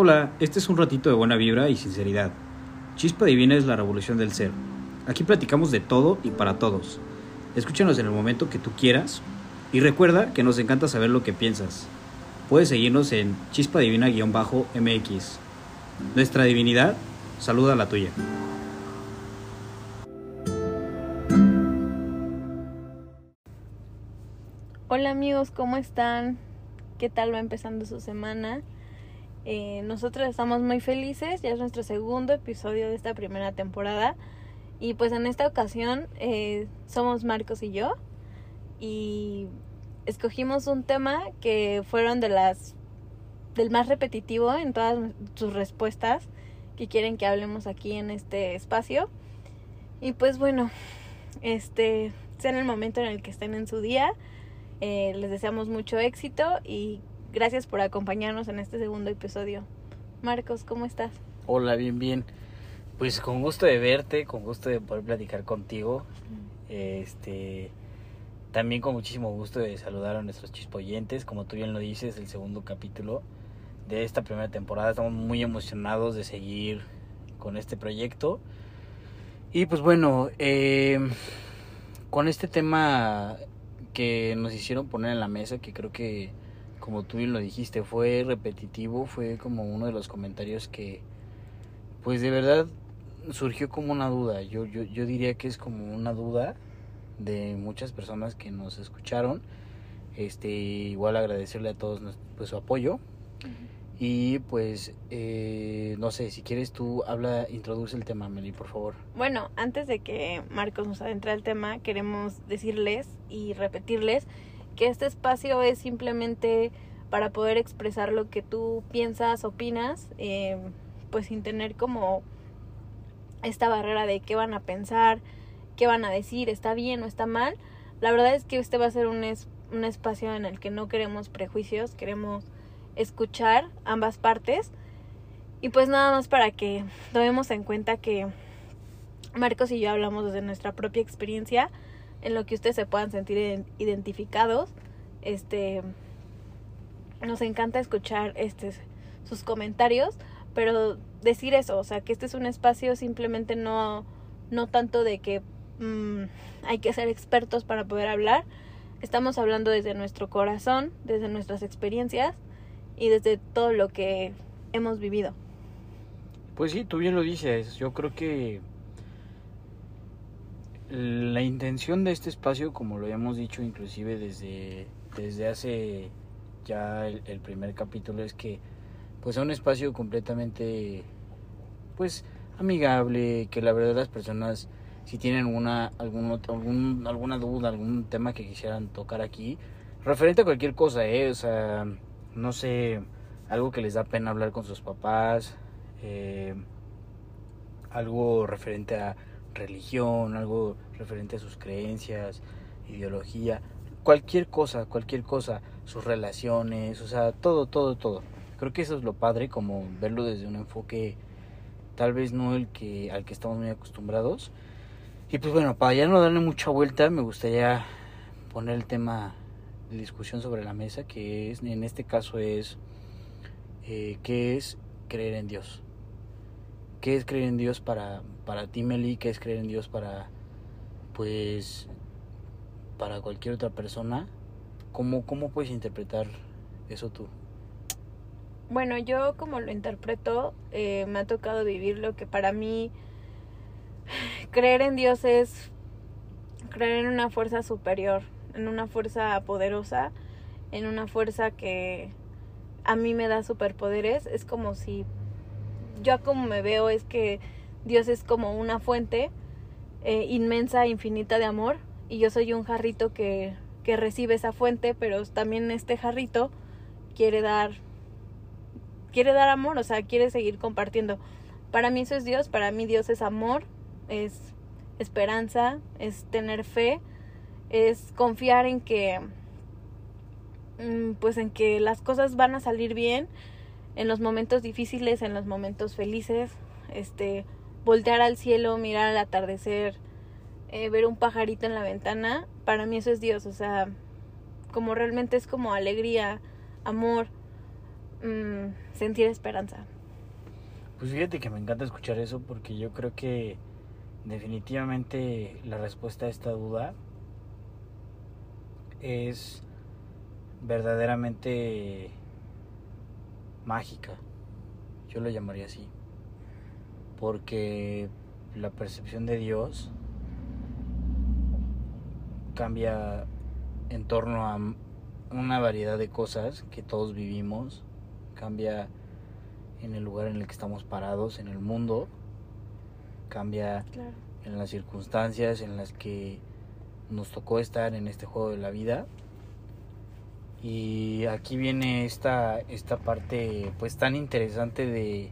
Hola, este es un ratito de buena vibra y sinceridad. Chispa Divina es la revolución del ser. Aquí platicamos de todo y para todos. Escúchanos en el momento que tú quieras y recuerda que nos encanta saber lo que piensas. Puedes seguirnos en Chispa Divina-MX. Nuestra divinidad saluda a la tuya. Hola amigos, ¿cómo están? ¿Qué tal va empezando su semana? Eh, nosotros estamos muy felices, ya es nuestro segundo episodio de esta primera temporada. Y pues en esta ocasión eh, somos Marcos y yo. Y escogimos un tema que fueron de las del más repetitivo en todas sus respuestas que quieren que hablemos aquí en este espacio. Y pues bueno este sea en el momento en el que estén en su día. Eh, les deseamos mucho éxito y gracias por acompañarnos en este segundo episodio. Marcos, ¿cómo estás? Hola, bien, bien. Pues con gusto de verte, con gusto de poder platicar contigo. Este, también con muchísimo gusto de saludar a nuestros chispoyentes, como tú bien lo dices, el segundo capítulo de esta primera temporada. Estamos muy emocionados de seguir con este proyecto. Y pues bueno, eh, con este tema que nos hicieron poner en la mesa, que creo que, como tú lo dijiste, fue repetitivo, fue como uno de los comentarios que, pues de verdad surgió como una duda. Yo, yo, yo diría que es como una duda de muchas personas que nos escucharon. Este, igual agradecerle a todos pues, su apoyo. Y pues, eh, no sé, si quieres tú habla, introduce el tema, Meli, por favor. Bueno, antes de que Marcos nos adentre al tema, queremos decirles y repetirles que este espacio es simplemente para poder expresar lo que tú piensas, opinas, eh, pues sin tener como esta barrera de qué van a pensar, qué van a decir, está bien o está mal. La verdad es que este va a ser un, es, un espacio en el que no queremos prejuicios, queremos escuchar ambas partes. Y pues nada más para que tomemos en cuenta que Marcos y yo hablamos desde nuestra propia experiencia, en lo que ustedes se puedan sentir identificados. Este nos encanta escuchar este sus comentarios, pero decir eso, o sea, que este es un espacio simplemente no no tanto de que mmm, hay que ser expertos para poder hablar. Estamos hablando desde nuestro corazón, desde nuestras experiencias y desde todo lo que hemos vivido. Pues sí, tú bien lo dices. Yo creo que la intención de este espacio, como lo habíamos dicho inclusive desde, desde hace ya el, primer capítulo, es que pues sea un espacio completamente pues amigable, que la verdad las personas si tienen alguna algún, algún, alguna duda, algún tema que quisieran tocar aquí, referente a cualquier cosa, eh, o sea, no sé, algo que les da pena hablar con sus papás, eh, algo referente a religión, algo referente a sus creencias, ideología, cualquier cosa, cualquier cosa, sus relaciones, o sea, todo, todo, todo. Creo que eso es lo padre, como verlo desde un enfoque tal vez no el que al que estamos muy acostumbrados. Y pues bueno, para ya no darle mucha vuelta, me gustaría poner el tema de discusión sobre la mesa, que es, en este caso es, eh, ¿qué es creer en Dios? ¿Qué es creer en Dios para, para ti, Meli? ¿Qué es creer en Dios para, pues, para cualquier otra persona? ¿Cómo, cómo puedes interpretar eso tú? Bueno, yo como lo interpreto, eh, me ha tocado vivir lo que para mí creer en Dios es creer en una fuerza superior, en una fuerza poderosa, en una fuerza que a mí me da superpoderes. Es como si yo como me veo es que Dios es como una fuente eh, inmensa, infinita de amor y yo soy un jarrito que, que recibe esa fuente, pero también este jarrito quiere dar quiere dar amor, o sea, quiere seguir compartiendo. Para mí eso es Dios, para mí Dios es amor, es esperanza, es tener fe, es confiar en que mm, pues en que las cosas van a salir bien en los momentos difíciles, en los momentos felices, este voltear al cielo, mirar al atardecer, eh, ver un pajarito en la ventana, para mí eso es Dios, o sea, como realmente es como alegría, amor, mm, sentir esperanza. Pues fíjate que me encanta escuchar eso porque yo creo que definitivamente la respuesta a esta duda es verdaderamente mágica. Yo lo llamaría así. Porque la percepción de Dios cambia en torno a una variedad de cosas que todos vivimos. Cambia en el lugar en el que estamos parados, en el mundo. Cambia Claro. en las circunstancias en las que nos tocó estar en este juego de la vida. Y aquí viene esta, esta parte pues tan interesante de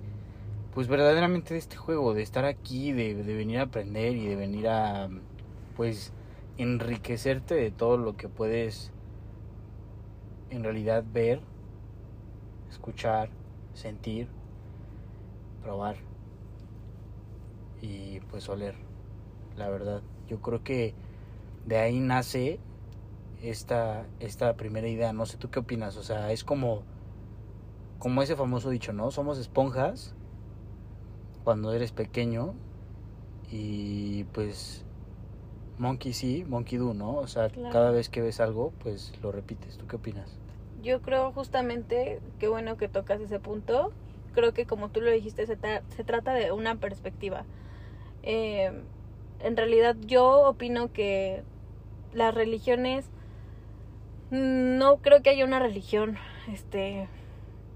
pues verdaderamente de este juego, de estar aquí, de, de venir a aprender y de venir a pues enriquecerte de todo lo que puedes en realidad ver, escuchar, sentir, probar y pues oler, la verdad. Yo creo que de ahí nace esta, esta primera idea. No sé tú qué opinas. O sea, es como, como ese famoso dicho, ¿no? Somos esponjas cuando eres pequeño y pues monkey sí, monkey do, ¿no? O sea, Claro. cada vez que ves algo, pues lo repites. ¿Tú qué opinas? Yo creo justamente, qué bueno que tocas ese punto. Creo que como tú lo dijiste, se, tra- se trata de una perspectiva. Eh, en realidad yo opino que las religiones, no creo que haya una religión este,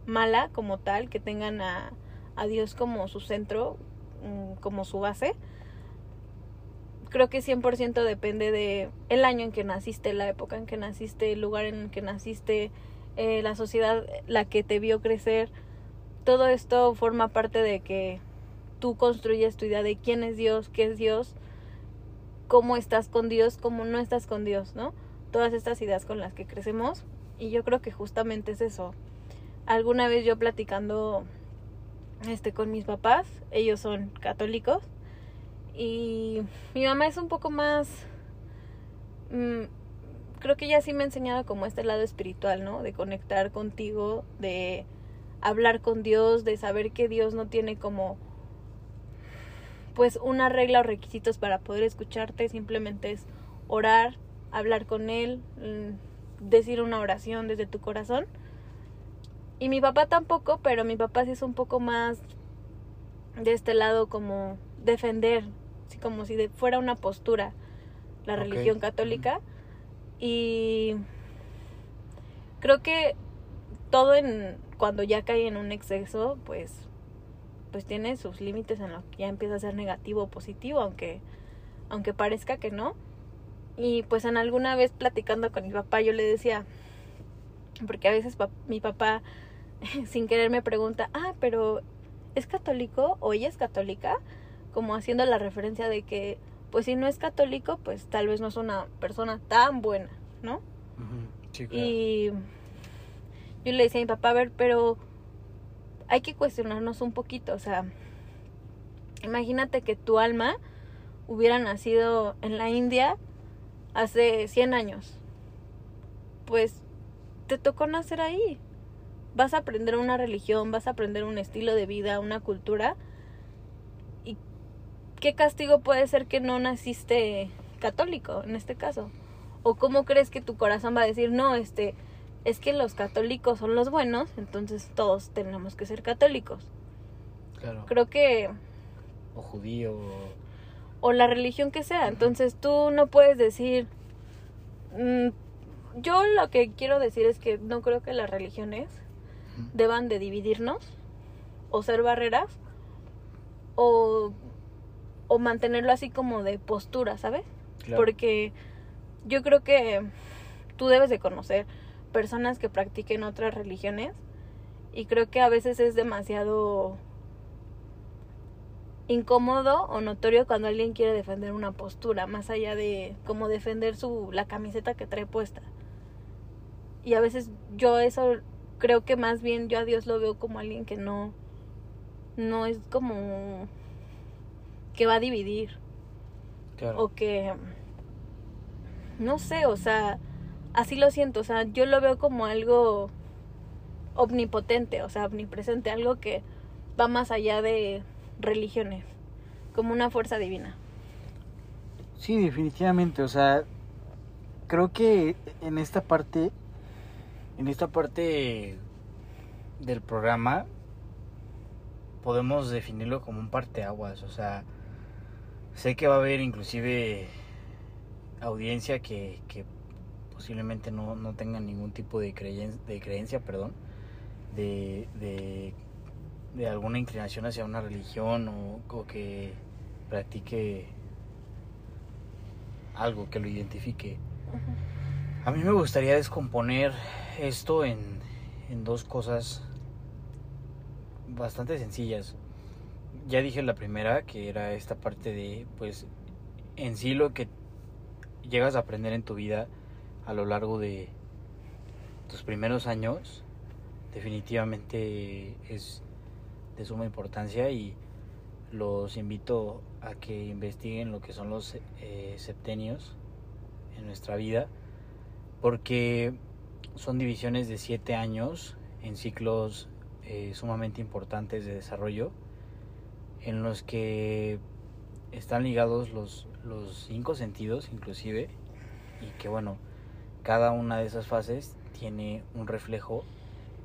mala como tal, que tengan a, a Dios como su centro, mm, como su base. Creo que 100% depende de el año en que naciste, la época en que naciste, el lugar en que naciste, eh, la sociedad la que te vio crecer. Todo esto forma parte de que tú construyes tu idea de quién es Dios, qué es Dios, cómo estás con Dios, cómo no estás con Dios, ¿no? Todas estas ideas con las que crecemos. Y yo creo que justamente es eso. Alguna vez yo platicando este con mis papás, ellos son católicos y mi mamá es un poco más mm, creo que ella sí me ha enseñado como este lado espiritual, ¿no? De conectar contigo, de hablar con Dios, de saber que Dios no tiene como pues una regla o requisitos para poder escucharte, simplemente es orar, hablar con él, mm, decir una oración desde tu corazón. Y mi papá tampoco, pero mi papá sí es un poco más de este lado como defender, así como si fuera una postura la religión católica. Y creo que todo en cuando ya cae en un exceso, pues pues tiene sus límites en lo que ya empieza a ser negativo o positivo, aunque aunque parezca que no. Y pues en alguna vez platicando con mi papá yo le decía, porque a veces mi papá sin querer me pregunta, ah, pero ¿es católico o ella es católica? Como haciendo la referencia de que, pues si no es católico, pues tal vez no es una persona tan buena, ¿no? Sí, claro. Y yo le decía a mi papá, a ver, pero hay que cuestionarnos un poquito, o sea, imagínate que tu alma hubiera nacido en la India hace 100 años. Pues te tocó nacer ahí. Vas a aprender una religión, vas a aprender un estilo de vida, una cultura. ¿Y qué castigo puede ser que no naciste católico en este caso? ¿O cómo crees que tu corazón va a decir, no, este, es que los católicos son los buenos, entonces todos tenemos que ser católicos? claro. Creo que O judío. o la religión que sea. Entonces tú no puedes decir... mm, yo lo que quiero decir es que no creo que las religiones deban de dividirnos o ser barreras o, o mantenerlo así como de postura, ¿sabes? Claro. Porque yo creo que tú debes de conocer personas que practiquen otras religiones y creo que a veces es demasiado incómodo o notorio cuando alguien quiere defender una postura más allá de como defender su la camiseta que trae puesta y a veces yo eso creo que más bien yo a Dios lo veo como alguien que no no es como que va a dividir Claro. o que no sé, o sea, así lo siento, o sea, yo lo veo como algo omnipotente, o sea, omnipresente, algo que va más allá de religiones, como una fuerza divina. Sí, definitivamente, o sea, creo que en esta parte, en esta parte del programa, podemos definirlo como un parteaguas, o sea, sé que va a haber inclusive audiencia que, que posiblemente no, no tenga ningún tipo de, creencia, de creencia, perdón, de, de, de alguna inclinación hacia una religión o, o que practique algo que lo identifique. A mí me gustaría descomponer esto en, en dos cosas bastante sencillas. Ya dije la primera, que era esta parte de, pues, en sí lo que llegas a aprender en tu vida a lo largo de tus primeros años, definitivamente es de suma importancia y los invito a que investiguen lo que son los eh, septenios en nuestra vida, porque son divisiones de siete años en ciclos eh, sumamente importantes de desarrollo, en los que están ligados los, los cinco sentidos inclusive, y que bueno, cada una de esas fases tiene un reflejo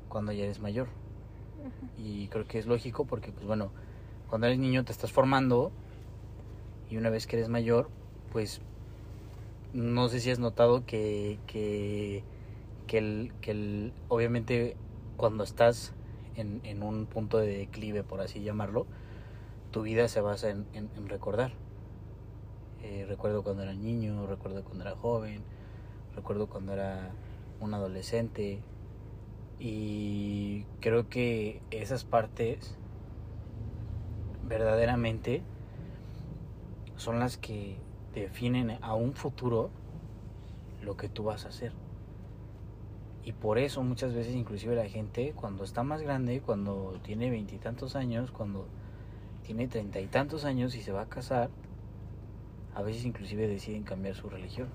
cuando ya eres mayor. Y creo que es lógico porque, pues bueno, cuando eres niño te estás formando y una vez que eres mayor, pues no sé si has notado que, que, que, el, que el, obviamente cuando estás en, en, un punto de declive, por así llamarlo, tu vida se basa en, en, recordar. Eh, recuerdo cuando era niño, recuerdo cuando era joven, recuerdo cuando era un adolescente y creo que esas partes verdaderamente son las que definen a un futuro lo que tú vas a hacer. Y por eso muchas veces inclusive la gente cuando está más grande, cuando tiene veintitantos años, cuando tiene treinta y tantos años y se va a casar, a veces inclusive deciden cambiar su religión.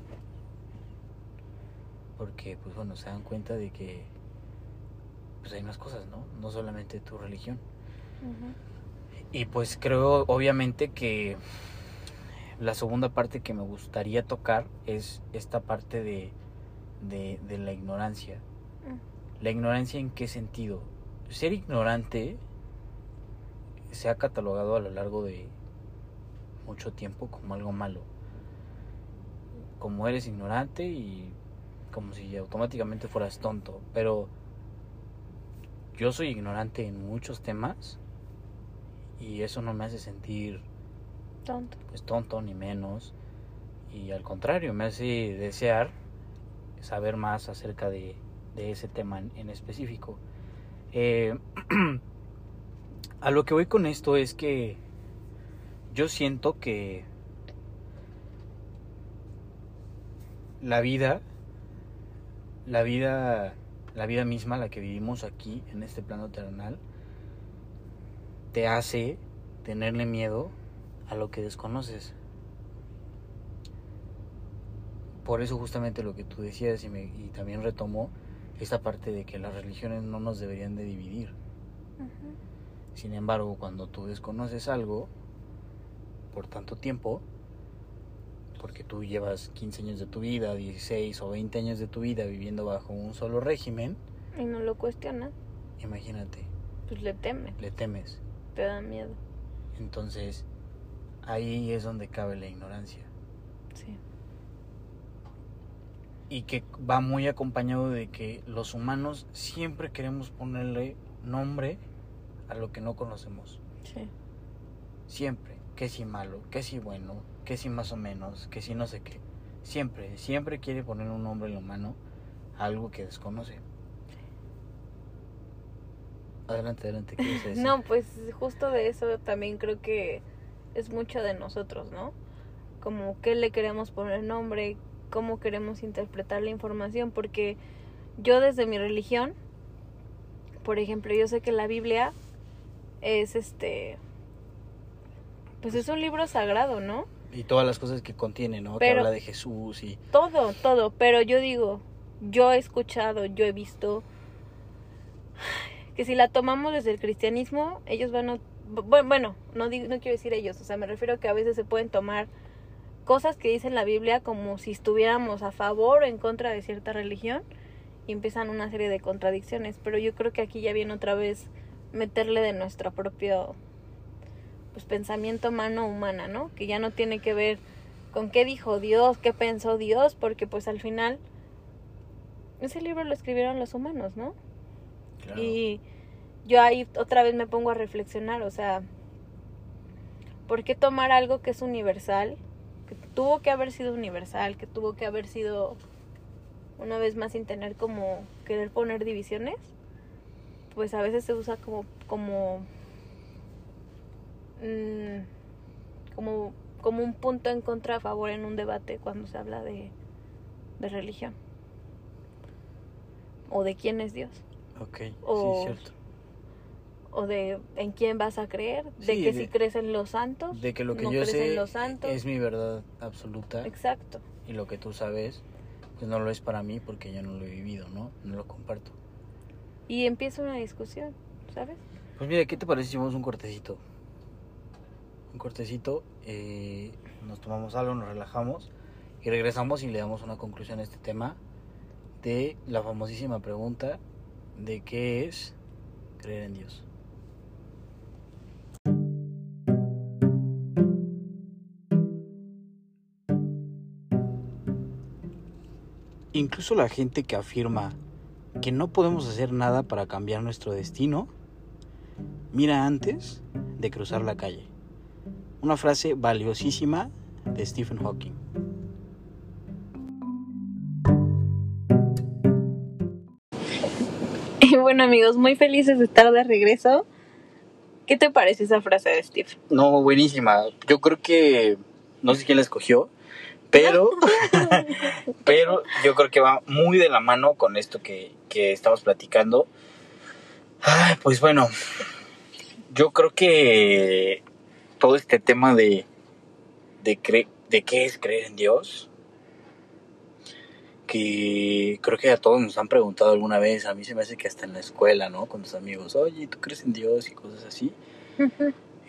Porque pues bueno, se dan cuenta de que pues hay más cosas, ¿no? No solamente tu religión. Uh -huh. Y pues creo obviamente que la segunda parte que me gustaría tocar es esta parte de, de, de la ignorancia. Mm. La ignorancia en qué sentido? Ser ignorante se ha catalogado a lo largo de mucho tiempo como algo malo. Como eres ignorante y como si automáticamente fueras tonto. Pero yo soy ignorante en muchos temas y eso no me hace sentir tonto. Pues tonto ni menos. Y al contrario, me hace desear saber más acerca de, de ese tema en, en específico. Eh, a lo que voy con esto es que yo siento que la vida, la vida, la vida misma, la que vivimos aquí en este plano terrenal, te hace tenerle miedo a lo que desconoces. Por eso justamente lo que tú decías y, me, y también retomo esta parte de que las religiones no nos deberían de dividir. Uh -huh. Sin embargo, cuando tú desconoces algo por tanto tiempo, porque tú llevas 15 años de tu vida, 16 o 20 años de tu vida viviendo bajo un solo régimen. Y no lo cuestionas. Imagínate. Pues le temes. Le temes. Te da miedo. Entonces, ahí es donde cabe la ignorancia. Sí. Y que va muy acompañado de que los humanos siempre queremos ponerle nombre a lo que no conocemos. Sí. Siempre. Que si malo, que si bueno, que si más o menos, que si no sé qué. Siempre, siempre quiere poner un nombre en la mano a algo que desconoce. Adelante, adelante, ¿qué decir? No, pues justo de eso también creo que es mucho de nosotros, ¿no? Como qué le queremos poner nombre, cómo queremos interpretar la información, porque yo desde mi religión, por ejemplo, yo sé que la Biblia es este, pues es un libro sagrado, ¿no? Y todas las cosas que contiene, ¿no? Pero que habla de Jesús y... Todo, todo, pero yo digo, yo he escuchado, yo he visto que si la tomamos desde el cristianismo, ellos van a... bu- Bueno, no, digo- no quiero decir ellos, o sea, me refiero a que a veces se pueden tomar cosas que dice la Biblia como si estuviéramos a favor o en contra de cierta religión y empiezan una serie de contradicciones, pero yo creo que aquí ya viene otra vez meterle de nuestro propio pues pensamiento mano humana, ¿no? Que ya no tiene que ver con qué dijo Dios, qué pensó Dios, porque pues al final ese libro lo escribieron los humanos, ¿no? Claro. Y yo ahí otra vez me pongo a reflexionar, o sea, ¿por qué tomar algo que es universal, que tuvo que haber sido universal, que tuvo que haber sido una vez más sin tener como querer poner divisiones? Pues a veces se usa como como mm, como como un punto en contra a favor en un debate cuando se habla de de religión o de quién es Dios Ok, o- sí, cierto. o de en quién vas a creer, de Sí, que de- si crees en los santos, De que lo que no yo sé los santos. es mi verdad absoluta exacto. y lo que tú sabes pues no lo es para mí porque yo no lo he vivido, ¿no? No lo comparto. Y empieza una discusión, ¿sabes? Pues mira, ¿qué te parece si hacemos un cortecito? Un cortecito, eh, nos tomamos algo, nos relajamos y regresamos y le damos una conclusión a este tema de la famosísima pregunta de qué es creer en Dios. Incluso la gente que afirma que no podemos hacer nada para cambiar nuestro destino, mira antes de cruzar la calle. Una frase valiosísima de Stephen Hawking. Y bueno amigos, muy felices de estar de regreso. ¿Qué te parece esa frase de Steve? No, buenísima. Yo creo que no sé quién la escogió, pero pero yo creo que va muy de la mano con esto que, que estamos platicando. Ay, pues bueno, yo creo que todo este tema de de, cre- de qué es creer en Dios, que creo que a todos nos han preguntado alguna vez, a mí se me hace que hasta en la escuela, ¿no? Con tus amigos, oye, ¿tú crees en Dios? y cosas así.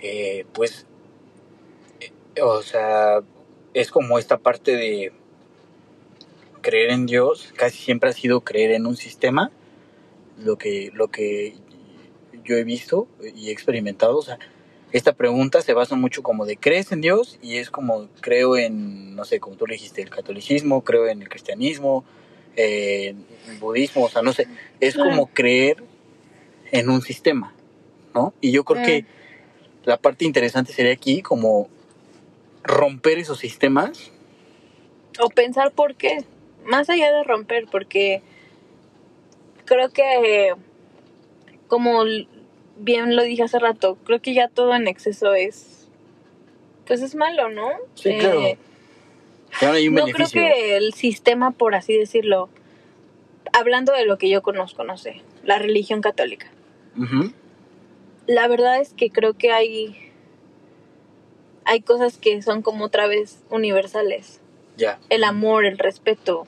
Eh, pues, eh, o sea, es como esta parte de creer en Dios, casi siempre ha sido creer en un sistema, lo que, lo que yo he visto y he experimentado, o sea, esta pregunta se basa mucho como de crees en Dios y es como creo en, no sé, como tú le dijiste, el catolicismo, creo en el cristianismo, eh, en el budismo, o sea, no sé, es como creer en un sistema, ¿no? Y yo creo que la parte interesante sería aquí como romper esos sistemas. O pensar por qué. Más allá de romper, porque creo que, como bien lo dije hace rato, creo que ya todo en exceso es, pues es malo, ¿no? Sí, claro. Claro, hay un no creo que el sistema, por así decirlo, hablando de lo que yo conozco, no sé, la religión católica. La verdad es que creo que hay hay cosas que son como otra vez universales. Ya. El amor, el respeto,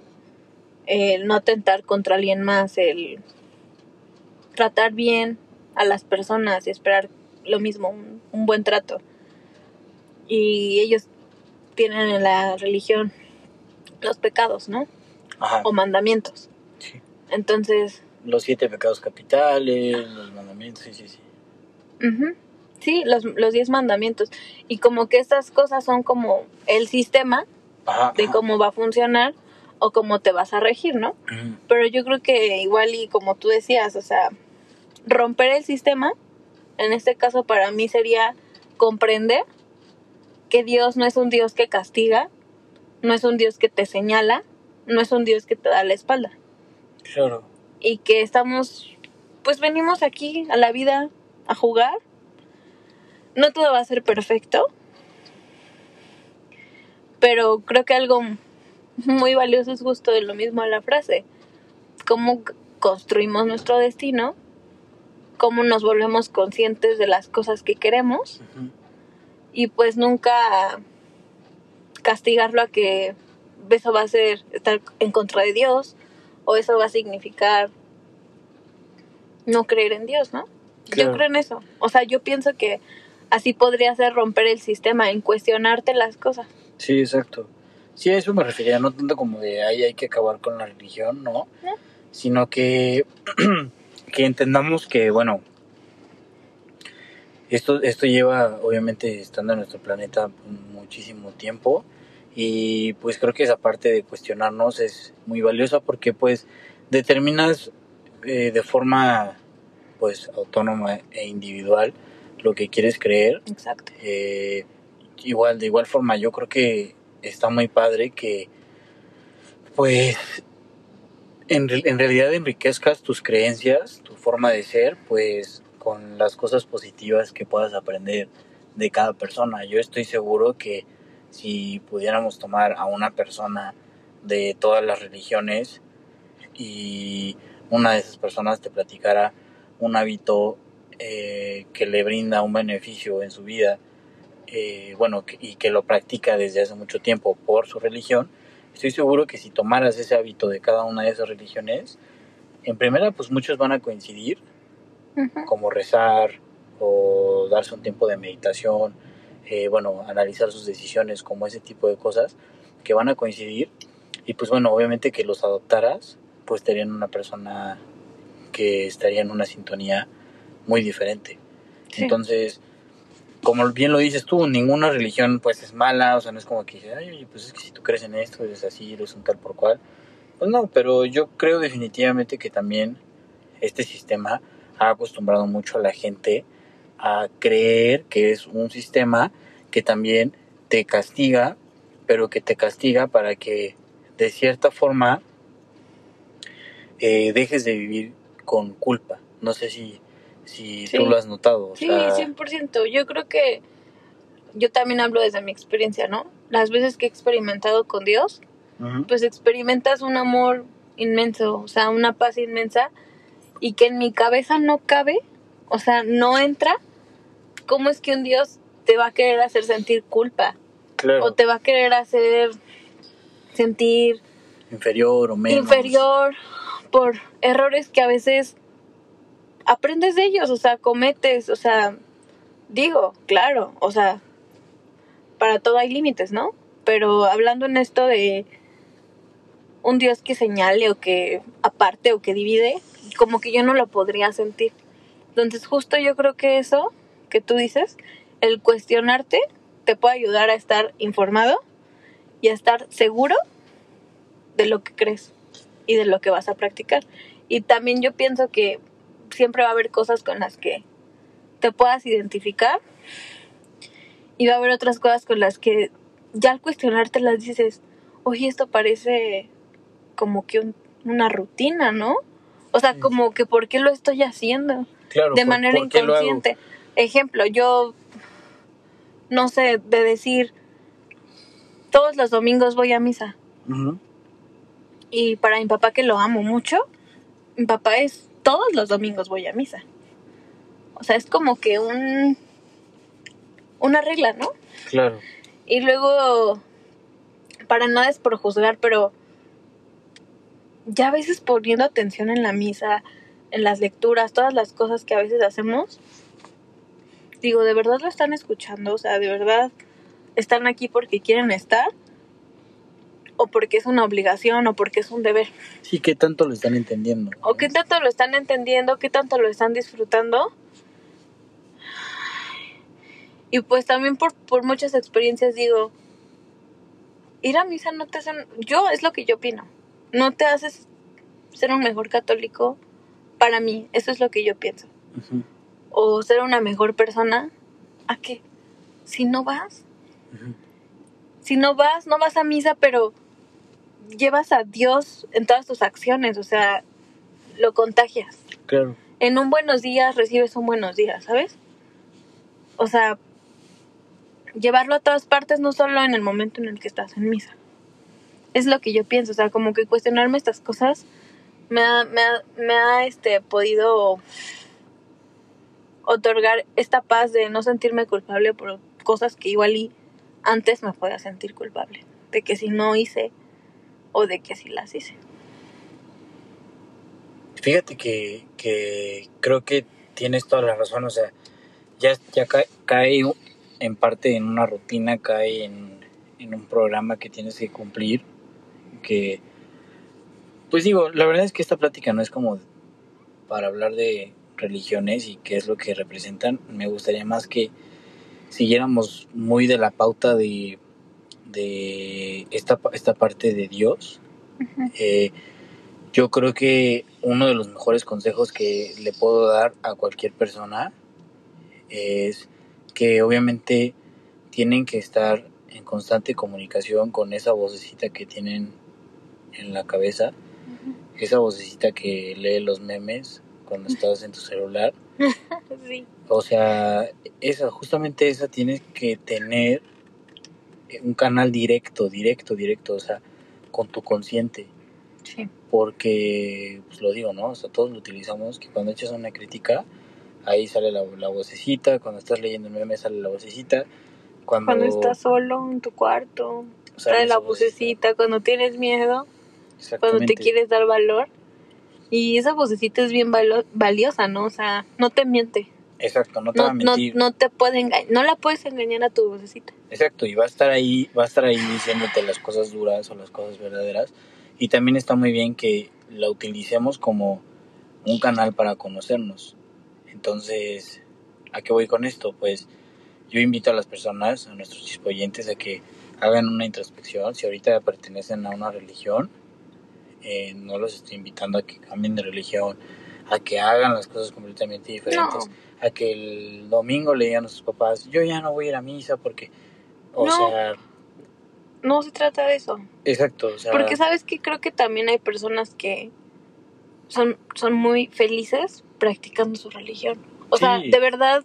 el no atentar contra alguien más, el tratar bien a las personas y esperar lo mismo, un, un buen trato. Y ellos tienen en la religión los pecados, ¿no? Ajá. O mandamientos. Sí. Entonces, Los siete pecados capitales, los mandamientos, sí, sí, sí. Sí, los, los diez mandamientos. Y como que estas cosas son como el sistema Ajá. de ajá. cómo va a funcionar o cómo te vas a regir, ¿no? Pero yo creo que igual y como tú decías, o sea, romper el sistema, en este caso para mí sería comprender que Dios no es un Dios que castiga, no es un Dios que te señala, no es un Dios que te da la espalda. Claro. y que estamos, pues venimos aquí a la vida a jugar. No todo va a ser perfecto, pero creo que algo muy valioso es justo de lo mismo a la frase. Cómo construimos nuestro destino, cómo nos volvemos conscientes de las cosas que queremos y pues nunca castigarlo a que eso va a ser estar en contra de Dios o eso va a significar no creer en Dios, ¿no? Claro. Yo creo en eso. O sea, yo pienso que así podría ser romper el sistema, en cuestionarte las cosas. Sí, exacto. Sí, a eso me refería, no tanto como de ahí hay que acabar con la religión, no, No. sino que, que entendamos que, bueno, esto, esto lleva, obviamente, estando en nuestro planeta muchísimo tiempo y pues creo que esa parte de cuestionarnos es muy valiosa porque pues determinas eh, de forma pues autónoma e individual lo que quieres creer Exacto. eh, igual, de igual forma, yo creo que está muy padre que, pues, en, en realidad enriquezcas tus creencias, tu forma de ser, pues, con las cosas positivas que puedas aprender de cada persona. Yo estoy seguro que si pudiéramos tomar a una persona de todas las religiones y una de esas personas te platicara un hábito eh, que le brinda un beneficio en su vida, eh, bueno, y que lo practica desde hace mucho tiempo por su religión, estoy seguro que si tomaras ese hábito de cada una de esas religiones, en primera, pues muchos van a coincidir, como rezar o darse un tiempo de meditación, eh, bueno, analizar sus decisiones, como ese tipo de cosas que van a coincidir. Y pues bueno, obviamente que los adoptaras, pues serían una persona que estaría en una sintonía muy diferente. Sí. Entonces, como bien lo dices tú, ninguna religión pues es mala, o sea, no es como que dices, ay, pues es que si tú crees en esto, eres así, eres un tal por cual. Pues no, pero yo creo definitivamente que también este sistema ha acostumbrado mucho a la gente a creer que es un sistema que también te castiga, pero que te castiga para que de cierta forma eh, dejes de vivir con culpa. No sé si, si Sí. tú lo has notado. o Sí, sea, 100%. Yo creo que yo también hablo desde mi experiencia, ¿no? Las veces que he experimentado con Dios, pues experimentas un amor inmenso, o sea, una paz inmensa y que en mi cabeza no cabe, o sea, no entra. ¿Cómo es que un Dios te va a querer hacer sentir culpa claro, o te va a querer hacer sentir inferior o menos. inferior por errores que a veces aprendes de ellos, o sea, cometes, o sea, digo, claro, o sea, para todo hay límites, ¿no? Pero hablando en esto de un Dios que señale o que aparte o que divide, como que yo no lo podría sentir. Entonces, justo yo creo que eso que tú dices, el cuestionarte te puede ayudar a estar informado y a estar seguro de lo que crees y de lo que vas a practicar. Y también yo pienso que siempre va a haber cosas con las que te puedas identificar y va a haber otras cosas con las que ya al cuestionarte las dices, oye, esto parece como que un- una rutina, ¿no? O sea, como que ¿por qué lo estoy haciendo? Claro, de ¿por- manera por inconsciente. Ejemplo, yo no sé, de decir todos los domingos voy a misa. Y para mi papá que lo amo mucho, mi papá es todos los domingos voy a misa. O sea, es como que un una regla, ¿no? Claro, Y luego para nada es por juzgar, pero ya a veces poniendo atención en la misa, en las lecturas, todas las cosas que a veces hacemos, digo, ¿de verdad lo están escuchando? O sea, ¿de verdad están aquí porque quieren estar? ¿O porque es una obligación? ¿O porque es un deber? sí, ¿qué tanto lo están entendiendo? ¿O qué tanto lo están entendiendo? ¿Qué tanto lo están disfrutando? Y pues también por, por muchas experiencias digo, ir a misa no te hace... Yo, es lo que yo opino. No te haces ser un mejor católico para mí. Eso es lo que yo pienso. O ser una mejor persona. ¿A qué? Si no vas. Si no vas, no vas a misa, pero llevas a Dios en todas tus acciones. O sea, lo contagias. Claro, en un buenos días recibes un buenos días, ¿sabes? O sea, llevarlo a todas partes, no solo en el momento en el que estás en misa. Es lo que yo pienso, o sea, como que cuestionarme estas cosas me ha, me ha, me ha este, podido otorgar esta paz de no sentirme culpable por cosas que igual y antes me podía sentir culpable. De que si no hice o de que si las hice. Fíjate que, que creo que tienes toda la razón, o sea, ya, ya cae, cae en parte en una rutina, cae en, en un programa que tienes que cumplir, que, pues digo, la verdad es que esta plática no es como para hablar de religiones y qué es lo que representan, me gustaría más que siguiéramos muy de la pauta de, de esta, esta parte de Dios. Eh, yo creo que uno de los mejores consejos que le puedo dar a cualquier persona es que obviamente tienen que estar en constante comunicación con esa vocecita que tienen en la cabeza, esa vocecita que lee los memes cuando estás en tu celular. sí. O sea, esa, justamente esa tienes que tener un canal directo, directo, directo, o sea, con tu consciente. Sí. Porque, pues lo digo, ¿no? O sea, todos lo utilizamos, que cuando echas una crítica, ahí sale la, la vocecita, cuando estás leyendo el meme sale la vocecita. Cuando, Cuando estás solo en tu cuarto, sale la esa vocecita. Cuando tienes miedo, cuando te quieres dar valor. Y esa vocecita es bien valo- valiosa, ¿no? O sea, no te miente. Exacto, no te va No, a no, mentir. no te puede engañar. No la puedes engañar a tu vocecita. Exacto, y va a estar ahí, va a estar ahí diciéndote las cosas duras o las cosas verdaderas. Y también está muy bien que la utilicemos como un canal para conocernos. Entonces, ¿a qué voy con esto? Pues yo invito a las personas, a nuestros chispoyentes, a que hagan una introspección. Si ahorita pertenecen a una religión, eh, no los estoy invitando a que cambien de religión, a que hagan las cosas completamente diferentes. No. A que el domingo le digan a sus papás, yo ya no voy a ir a misa porque, o No. sea, No se trata de eso. exacto, o sea, Porque sabes que creo que también hay personas que son, son muy felices practicando su religión. O sea, de verdad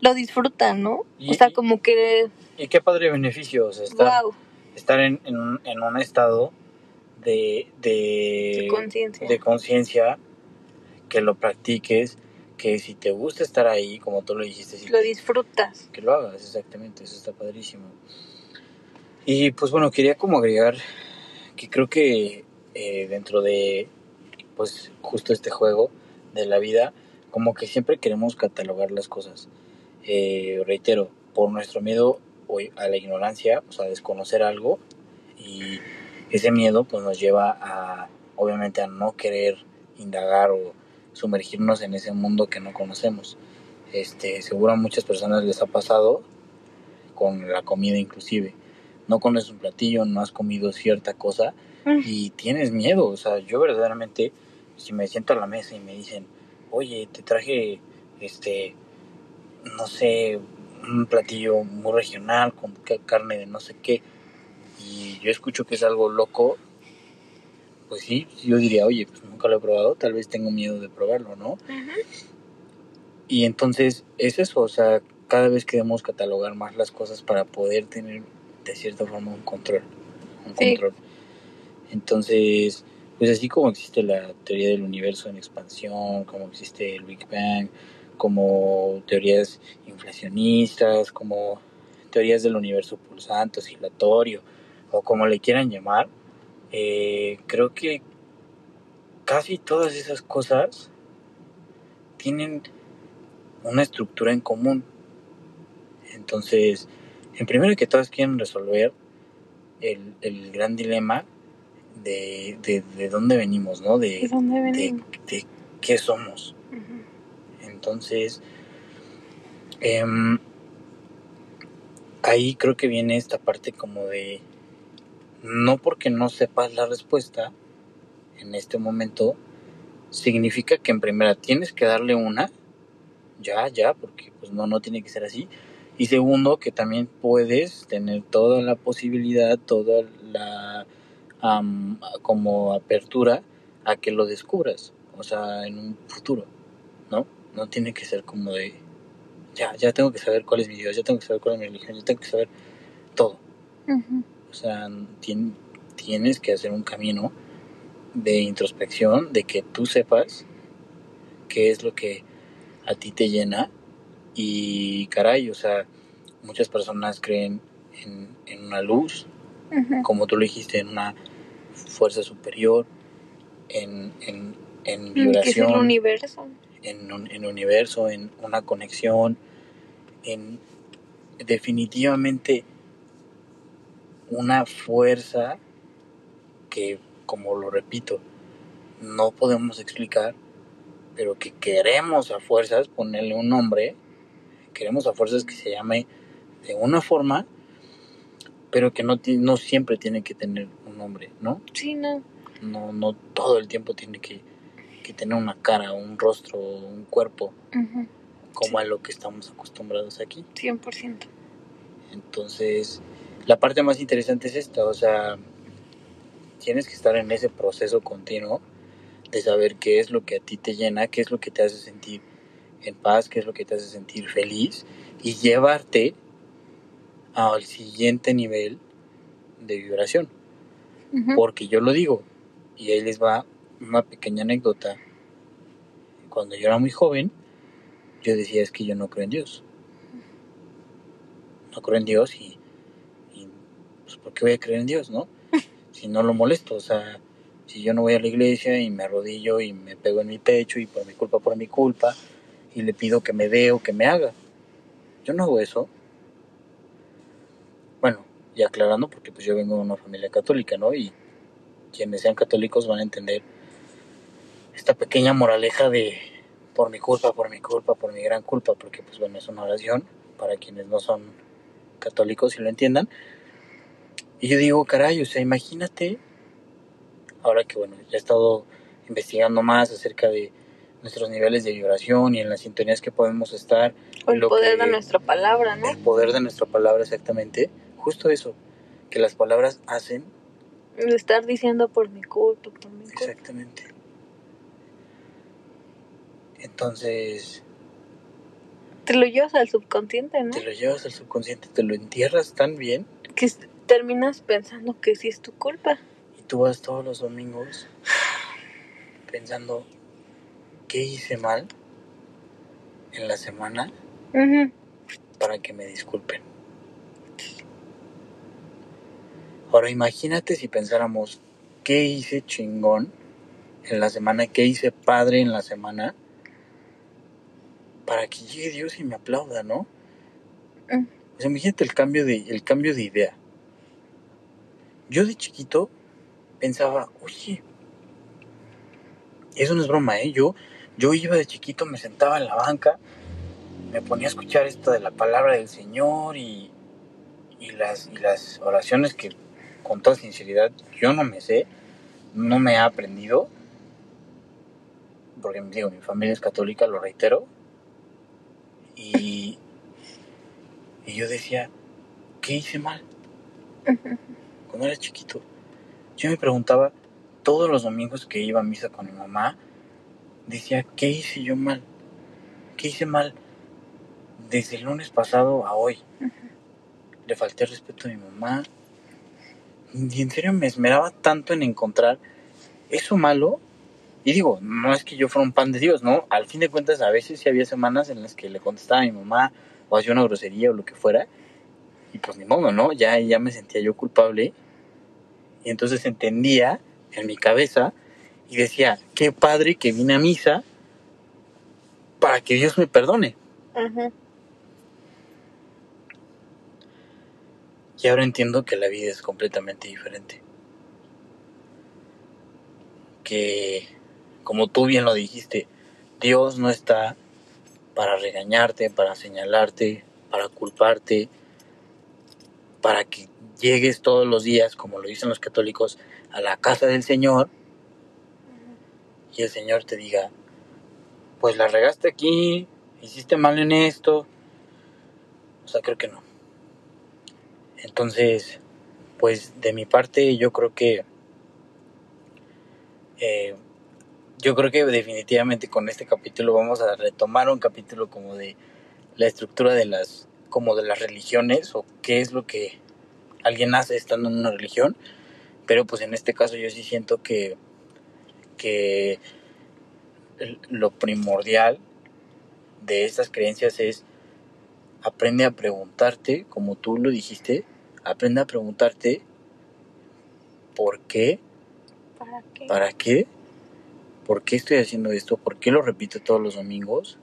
lo disfrutan, ¿no? Y- o sea, como que, y qué padre beneficio, o sea, estar, wow, estar en, en, un, en un estado de, de conciencia. de conciencia, que lo practiques, que si te gusta estar ahí, como tú lo dijiste, si Lo te- disfrutas. que lo hagas, exactamente, eso está padrísimo. Y pues bueno, quería como agregar que creo que eh, dentro de pues justo este juego de la vida, como que siempre queremos catalogar las cosas. Eh, reitero, por nuestro miedo a la ignorancia, o sea, desconocer algo, y ese miedo pues nos lleva a, obviamente, a no querer indagar o sumergirnos en ese mundo que no conocemos. Este, seguro a muchas personas les ha pasado con la comida inclusive. No conoces un platillo, no has comido cierta cosa Mm. y tienes miedo. O sea, yo verdaderamente, si me siento a la mesa y me dicen, oye, te traje, este, no sé, un platillo muy regional con ca- carne de no sé qué, y yo escucho que es algo loco, pues sí, yo diría, oye, pues nunca lo he probado, tal vez tengo miedo de probarlo, ¿no? Y entonces es eso, o sea, cada vez queremos catalogar más las cosas para poder tener de cierta forma un control. Un Sí. control. Entonces, pues así como existe la teoría del universo en expansión, como existe el Big Bang, como teorías inflacionistas, como teorías del universo pulsante, oscilatorio, o como le quieran llamar, eh, creo que casi todas esas cosas tienen una estructura en común. Entonces, en primero que todas quieren resolver el, el gran dilema de, de, de dónde venimos, ¿no? ¿De De, dónde de, venimos? de qué somos. Entonces, em, ahí creo que viene esta parte como de, no porque no sepas la respuesta en este momento, significa que en primera tienes que darle una, ya, ya, porque pues no, no tiene que ser así. Y segundo, que también puedes tener toda la posibilidad, toda la am, como apertura a que lo descubras, o sea, en un futuro, ¿no? No tiene que ser como de, ya, ya tengo que saber cuál es mi Dios, ya tengo que saber cuál es mi religión, ya tengo que saber todo. O sea, tien- tienes que hacer un camino de introspección, de que tú sepas qué es lo que a ti te llena y caray, o sea, muchas personas creen en, en una luz, como tú lo dijiste, en una fuerza superior, en, en en Mm, Que es el vibración, universo. en un en universo, en una conexión, en definitivamente una fuerza que, como lo repito, no podemos explicar, pero que queremos a fuerzas ponerle un nombre, queremos a fuerzas que se llame de una forma, pero que no, no siempre tiene que tener un nombre, ¿no? Sí, no. No, no todo el tiempo tiene que, que tener una cara, un rostro, un cuerpo, como a lo que estamos acostumbrados aquí. 100%. Entonces, la parte más interesante es esta, o sea, tienes que estar en ese proceso continuo de saber qué es lo que a ti te llena, qué es lo que te hace sentir en paz, qué es lo que te hace sentir feliz y llevarte al siguiente nivel de vibración. Porque yo lo digo, y ahí les va una pequeña anécdota. Cuando yo era muy joven, yo decía es que yo no creo en Dios. No creo en Dios y, ¿por qué voy a creer en Dios, no? Si no lo molesto, o sea, si yo no voy a la iglesia y me arrodillo y me pego en mi pecho y por mi culpa, por mi culpa, y le pido que me dé o que me haga. Yo no hago eso. Bueno, y aclarando porque pues yo vengo de una familia católica, ¿no? Y quienes sean católicos van a entender esta pequeña moraleja de por mi culpa, por mi culpa, por mi gran culpa, porque pues bueno, es una oración para quienes no son católicos y lo entiendan. Y yo digo, caray, o sea, imagínate, ahora que bueno, ya he estado investigando más acerca de nuestros niveles de vibración y en las sintonías que podemos estar, O el lo poder que- de nuestra palabra, ¿no? el poder de nuestra palabra exactamente, justo eso, que las palabras hacen estar diciendo por mi culpa, por mi culpa. Exactamente. Entonces, Te lo llevas al subconsciente, ¿no? te lo llevas al subconsciente, te lo entierras tan bien Que terminas pensando que sí es tu culpa. y tú vas todos los domingos pensando, ¿qué hice mal en la semana para que me disculpen? Ahora imagínate si pensáramos, ¿qué hice chingón en la semana? ¿Qué hice padre en la semana? Para que llegue Dios y me aplauda, ¿no? Mm. O sea, imagínate el cambio de, el cambio de idea. Yo de chiquito pensaba, oye, eso no es broma, ¿eh? Yo, yo iba de chiquito, me sentaba en la banca, me ponía a escuchar esto de la palabra del Señor y, y, las, y las oraciones que con toda sinceridad yo no me sé, no me he aprendido, porque digo, mi familia es católica, lo reitero, y, y yo decía, ¿qué hice mal? Cuando era chiquito, yo me preguntaba, todos los domingos que iba a misa con mi mamá, decía, ¿qué hice yo mal? ¿Qué hice mal desde el lunes pasado a hoy? Le falté el respeto a mi mamá. Y en serio me esmeraba tanto en encontrar eso malo. Y digo, no es que yo fuera un pan de Dios, ¿no? Al fin de cuentas, a veces sí había semanas en las que le contestaba a mi mamá o hacía una grosería o lo que fuera. Y pues ni modo, ¿no? Ya, ya me sentía yo culpable. Y entonces entendía en mi cabeza y decía, qué padre que vine a misa para que Dios me perdone. Y ahora entiendo que la vida es completamente diferente. Que, como tú bien lo dijiste, Dios no está para regañarte, para señalarte, para culparte, para que llegues todos los días, como lo dicen los católicos, a la casa del Señor y el Señor te diga, pues la regaste aquí, hiciste mal en esto. O sea, creo que no. Entonces, pues de mi parte yo creo que eh, yo creo que definitivamente con este capítulo vamos a retomar un capítulo como de la estructura de las como de las religiones o qué es lo que alguien hace estando en una religión pero pues en este caso yo sí siento que que lo primordial de estas creencias es aprende a preguntarte, como tú lo dijiste, aprende a preguntarte por qué, ¿Para qué? para qué, ¿por qué estoy haciendo esto? ¿Por qué lo repito todos los domingos?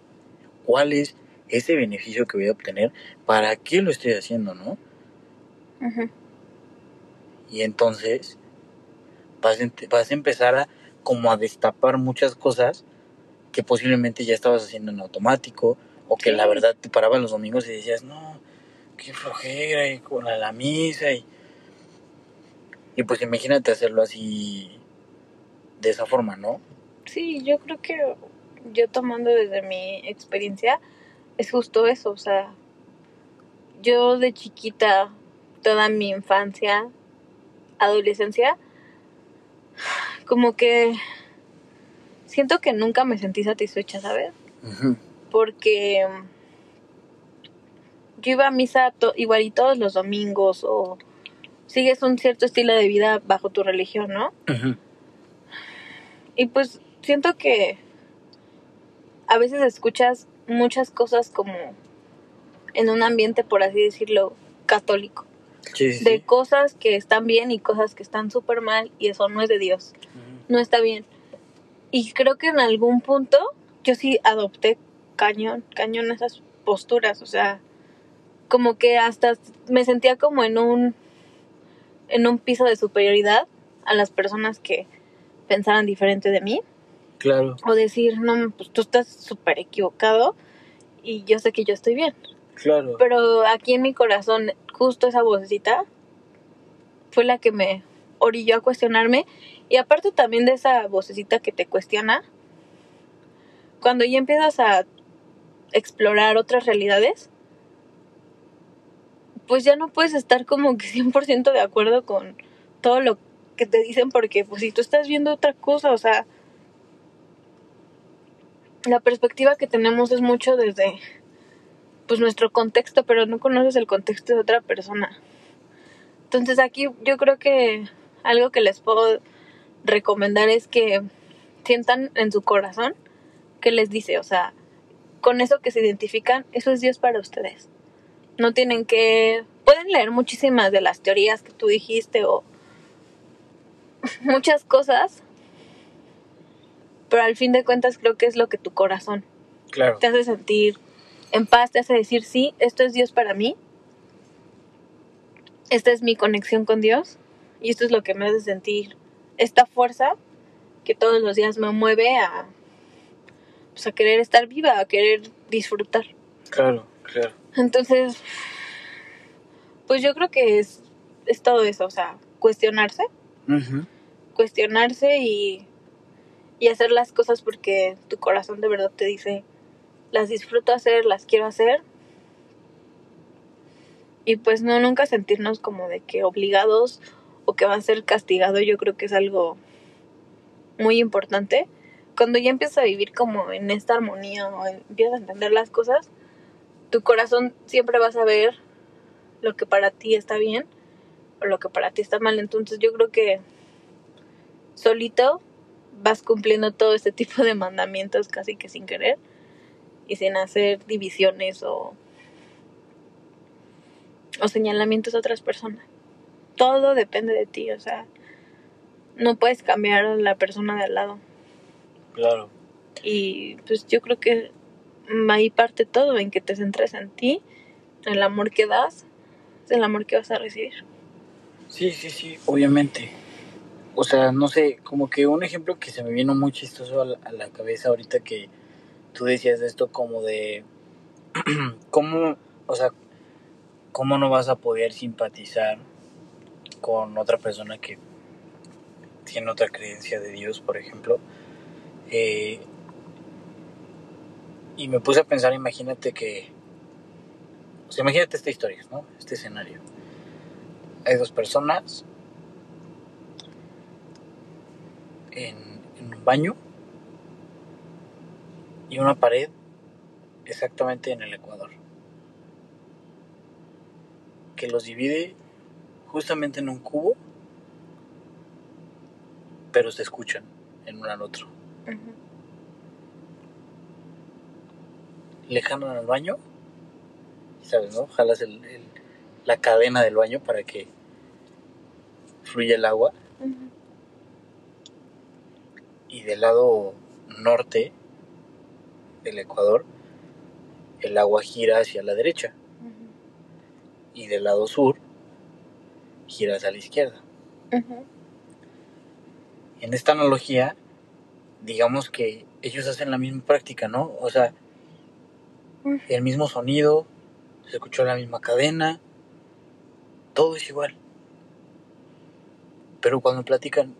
¿Cuál es ese beneficio que voy a obtener? ¿Para qué lo estoy haciendo, no? Y entonces vas, a ent- vas a empezar a como a destapar muchas cosas que posiblemente ya estabas haciendo en automático o que Sí. la verdad te parabas los domingos y decías, no, qué flojera y con la, la misa y, y pues imagínate hacerlo así de esa forma, ¿no? Sí, yo creo que yo tomando desde mi experiencia es justo eso, o sea, yo de chiquita, toda mi infancia, adolescencia, como que siento que nunca me sentí satisfecha, ¿sabes? Porque yo iba a misa igual y todos los domingos o sigues un cierto estilo de vida bajo tu religión, ¿no? Y pues siento que a veces escuchas muchas cosas como en un ambiente, por así decirlo, católico. Sí, sí, De cosas que están bien y cosas que están súper mal y eso no es de Dios, Ujú. no está bien. Y creo que en algún punto yo sí adopté cañón, cañón esas posturas, o sea, como que hasta me sentía como en un en un piso de superioridad a las personas que pensaran diferente de mí Claro, o decir, no, pues tú estás súper equivocado y yo sé que yo estoy bien. claro. Pero aquí en mi corazón, justo esa vocecita fue la que me orilló a cuestionarme. Y aparte también de esa vocecita que te cuestiona, cuando ya empiezas a explorar otras realidades, pues ya no puedes estar como que 100% de acuerdo con todo lo que te dicen porque pues si tú estás viendo otra cosa, o sea, la perspectiva que tenemos es mucho desde pues nuestro contexto, pero no conoces el contexto de otra persona. Entonces aquí yo creo que algo que les puedo recomendar es que sientan en su corazón que les dice, o sea, con eso que se identifican, eso es Dios para ustedes. No tienen que pueden leer muchísimas de las teorías que tú dijiste o muchas cosas, pero al fin de cuentas creo que es lo que tu corazón Claro. te hace sentir en paz, te hace decir, sí, esto es Dios para mí, esta es mi conexión con Dios y esto es lo que me hace sentir esta fuerza que todos los días me mueve a, pues, a querer estar viva, a querer disfrutar. Claro, claro. Entonces, pues yo creo que es, es todo eso, o sea, cuestionarse, cuestionarse y, y hacer las cosas porque tu corazón de verdad te dice, las disfruto hacer, las quiero hacer. Y pues no, nunca sentirnos como de que obligados o que va a ser castigado, yo creo que es algo muy importante. Cuando ya empiezas a vivir como en esta armonía o empiezas a entender las cosas, tu corazón siempre va a saber lo que para ti está bien o lo que para ti está mal. Entonces yo creo que solito vas cumpliendo todo este tipo de mandamientos casi que sin querer y sin hacer divisiones o, o señalamientos a otras personas. Todo depende de ti, o sea, no puedes cambiar a la persona de al lado. Claro. Y pues yo creo que ahí parte todo, en que te centres en ti, en el amor que das, es el amor que vas a recibir. Sí, sí, sí, obviamente. O sea, no sé, como que un ejemplo que se me vino muy chistoso a la, a la cabeza ahorita que tú decías de esto como de cómo, o sea, cómo no vas a poder simpatizar con otra persona que tiene otra creencia de Dios, por ejemplo. Eh, y me puse a pensar, imagínate que, o sea, imagínate esta historia, ¿no? Este escenario. Hay dos personas en un baño y una pared exactamente en el Ecuador que los divide justamente en un cubo pero se escuchan en uno al otro. Le jalan al baño sabes no jalas el, el- la cadena del baño para que fluya el agua. Y del lado norte del Ecuador el agua gira hacia la derecha y del lado sur gira hacia la izquierda. En esta analogía, digamos que ellos hacen la misma práctica, ¿no? O sea, el mismo sonido, se escuchó la misma cadena, todo es igual. Pero cuando platican,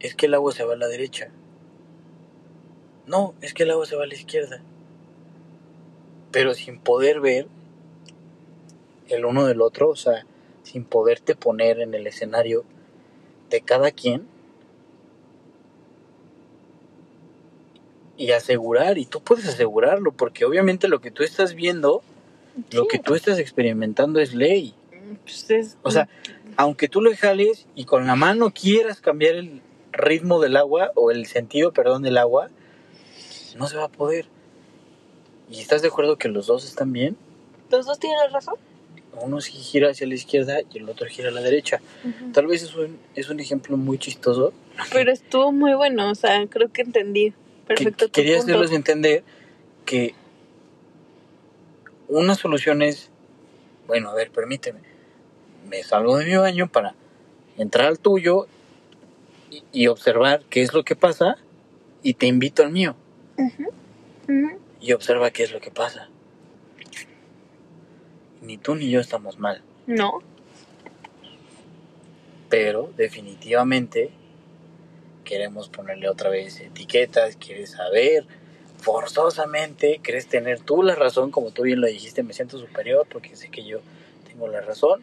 es que el agua se va a la derecha. No, es que el agua se va a la izquierda. Pero sin poder ver el uno del otro, o sea, sin poderte poner en el escenario de cada quien y asegurar, y tú puedes asegurarlo, porque obviamente lo que tú estás viendo, lo que tú estás experimentando es ley. Pues es- O sea, aunque tú lo jales y con la mano quieras cambiar el ritmo del agua o el sentido, perdón, del agua, no se va a poder. ¿Y estás de acuerdo que los dos están bien? los dos tienen razón. Uno sí gira hacia la izquierda y el otro gira a la derecha. Tal vez es un, es un ejemplo muy chistoso. Pero estuvo muy bueno, o sea, creo que entendí que perfecto tu quería punto. hacerlos entender que una solución es, bueno, a ver, permíteme, me salgo de mi baño para entrar al tuyo y, y observar qué es lo que pasa y te invito al mío Y observa qué es lo que pasa. Ni tú ni yo estamos mal, No, pero definitivamente queremos ponerle otra vez etiquetas, quieres saber, forzosamente quieres tener tú la razón, como tú bien lo dijiste, me siento superior porque sé que yo tengo la razón.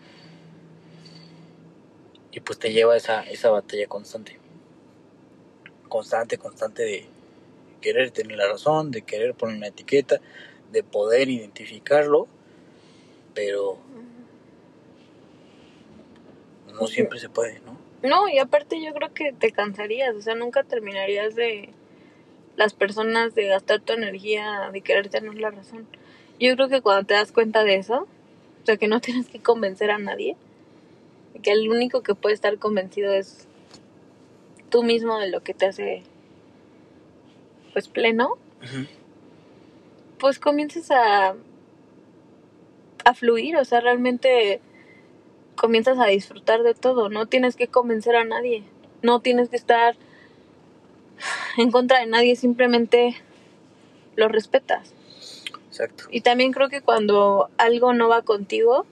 Y pues te lleva esa, esa batalla constante. Constante, constante de querer tener la razón, de querer poner una etiqueta, de poder identificarlo, pero no siempre se puede, ¿no? no, y aparte yo creo que te cansarías, o sea, nunca terminarías de las personas de gastar tu energía de querer tener la razón. Yo creo que cuando te das cuenta de eso, o sea, que no tienes que convencer a nadie, que el único que puede estar convencido es tú mismo de lo que te hace pues pleno, pues comienzas a a fluir, o sea, realmente comienzas a disfrutar de todo, no tienes que convencer a nadie, no tienes que estar en contra de nadie, simplemente lo respetas. Exacto. Y también creo que cuando algo no va contigo,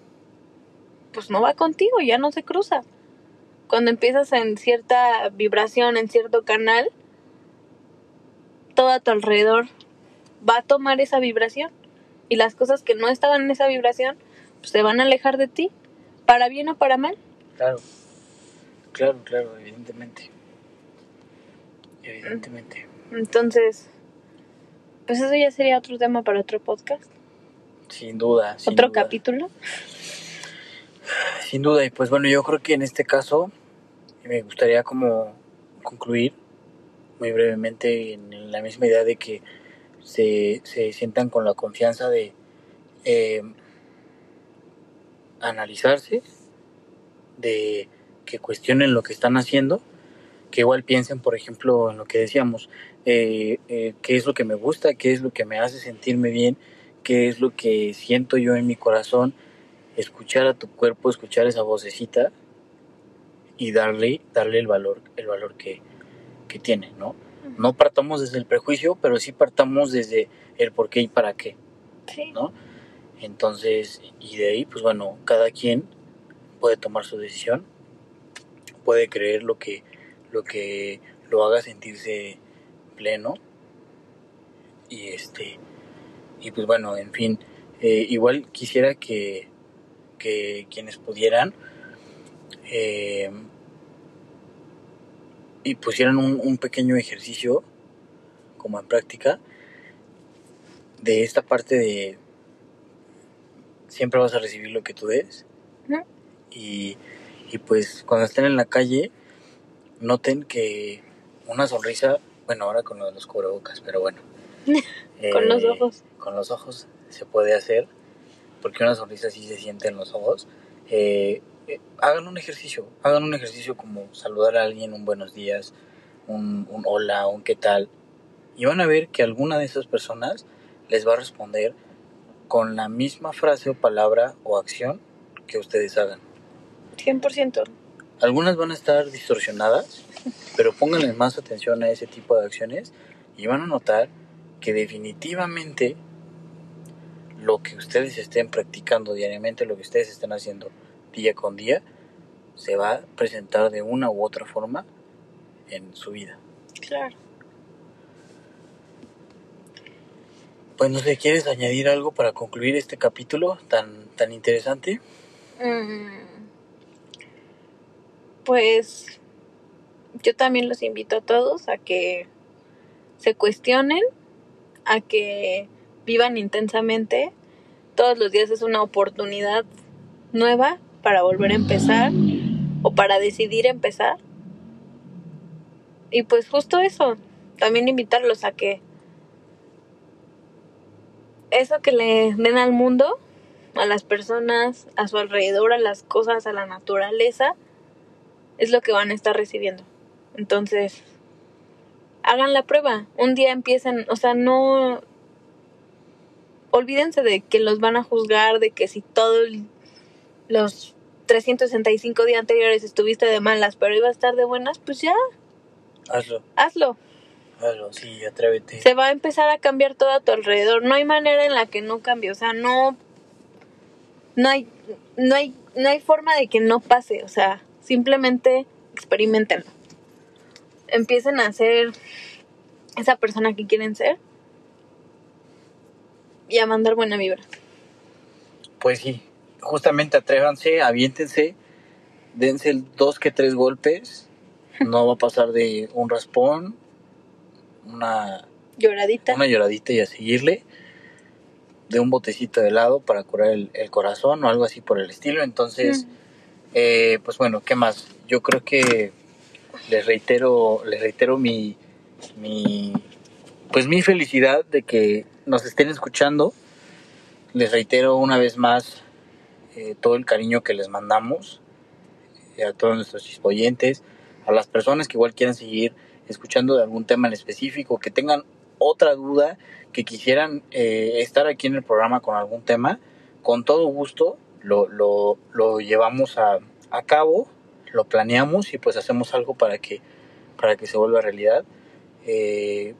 pues no va contigo, ya no se cruza. Cuando empiezas en cierta vibración, en cierto canal, todo a tu alrededor va a tomar esa vibración. Y las cosas que no estaban en esa vibración, pues se van a alejar de ti, para bien o para mal. Claro, claro, claro, evidentemente. Evidentemente. Entonces, pues eso ya sería otro tema para otro podcast, Sin duda. Sin otro duda. capítulo. Sin duda, y pues bueno, yo creo que en este caso me gustaría como concluir muy brevemente en la misma idea de que se, se sientan con la confianza de eh, analizarse, de que cuestionen lo que están haciendo, que igual piensen, por ejemplo, en lo que decíamos, eh, eh, qué es lo que me gusta, qué es lo que me hace sentirme bien, qué es lo que siento yo en mi corazón, escuchar a tu cuerpo, escuchar esa vocecita y darle, darle el valor, el valor que, que tiene, ¿no? No partamos desde el prejuicio, pero sí partamos desde el por qué y para qué, Sí. ¿no? Entonces, y de ahí, pues bueno, cada quien puede tomar su decisión, puede creer lo que, lo que lo haga sentirse pleno. Y este, y pues bueno, en fin, eh, igual quisiera que, que quienes pudieran eh, y pusieran un, un pequeño ejercicio como en práctica de esta parte de siempre vas a recibir lo que tú des Ujú. y, y pues cuando estén en la calle noten que una sonrisa bueno ahora con lo de los cubrebocas pero bueno Con los eh, ojos. con los ojos se puede hacer porque una sonrisa sí se siente en los ojos eh, eh, hagan un ejercicio hagan un ejercicio como saludar a alguien un buenos días un, un hola, un qué tal. Y van a ver que alguna de esas personas les va a responder con la misma frase o palabra o acción que ustedes hagan. 100%. Algunas van a estar distorsionadas, pero pónganle más atención a ese tipo de acciones y van a notar que definitivamente lo que ustedes estén practicando diariamente, lo que ustedes estén haciendo día con día, se va a presentar de una u otra forma en su vida. Claro. Pues no sé, ¿quieres añadir algo para concluir este capítulo tan, tan interesante? Mm, Pues yo también los invito a todos a que se cuestionen, a que vivan intensamente. Todos los días es una oportunidad nueva para volver a empezar o para decidir empezar. Y pues justo eso, también invitarlos a que eso que le den al mundo, a las personas, a su alrededor, a las cosas, a la naturaleza, es lo que van a estar recibiendo. Entonces, hagan la prueba. Un día empiecen, o sea, no olvídense de que los van a juzgar, de que si todos los 365 días anteriores estuviste de malas, pero iba a estar de buenas, pues ya, Hazlo, hazlo. hazlo, sí, atrévete. Se va a empezar a cambiar todo a tu alrededor. No hay manera en la que no cambie, o sea, no no hay no hay no hay forma de que no pase, o sea, simplemente experimentenlo. Empiecen a ser esa persona que quieren ser y a mandar buena vibra. Pues sí, justamente atrévanse, aviéntense, dense el dos que tres golpes, no va a pasar de un raspón, una, Lloradita. una lloradita y a seguirle, de un botecito de helado para curar el, el corazón o algo así por el estilo. Entonces, Mm. eh, pues bueno, ¿qué más? Yo creo que les reitero, les reitero mi, mi, pues mi felicidad de que nos estén escuchando. Les reitero una vez más eh, todo el cariño que les mandamos eh, a todos nuestros chispoyentes, a las personas que igual quieran seguir escuchando de algún tema en específico, que tengan otra duda, que quisieran eh, estar aquí en el programa con algún tema, con todo gusto lo, lo, llevamos a, a cabo, lo planeamos y pues hacemos algo para que, para que se vuelva realidad.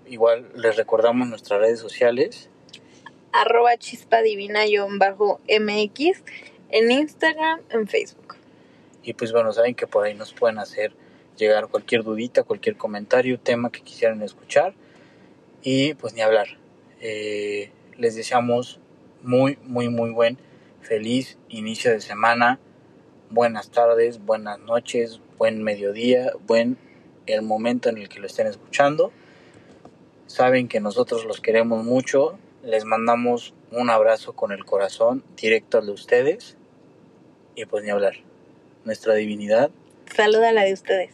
Igual les recordamos nuestras redes sociales, Arroba chispa divina bajo MX en Instagram, en Facebook. Y pues bueno, saben que por ahí nos pueden hacer llegar cualquier dudita, cualquier comentario, tema que quisieran escuchar. Y pues ni hablar. Eh, les deseamos muy, muy, muy buen, feliz inicio de semana. Buenas tardes, buenas noches, buen mediodía, buen el momento en el que lo estén escuchando. Saben que nosotros los queremos mucho. Les mandamos un abrazo con el corazón directo al de ustedes. Y pues ni hablar nuestra divinidad Saluda la de ustedes.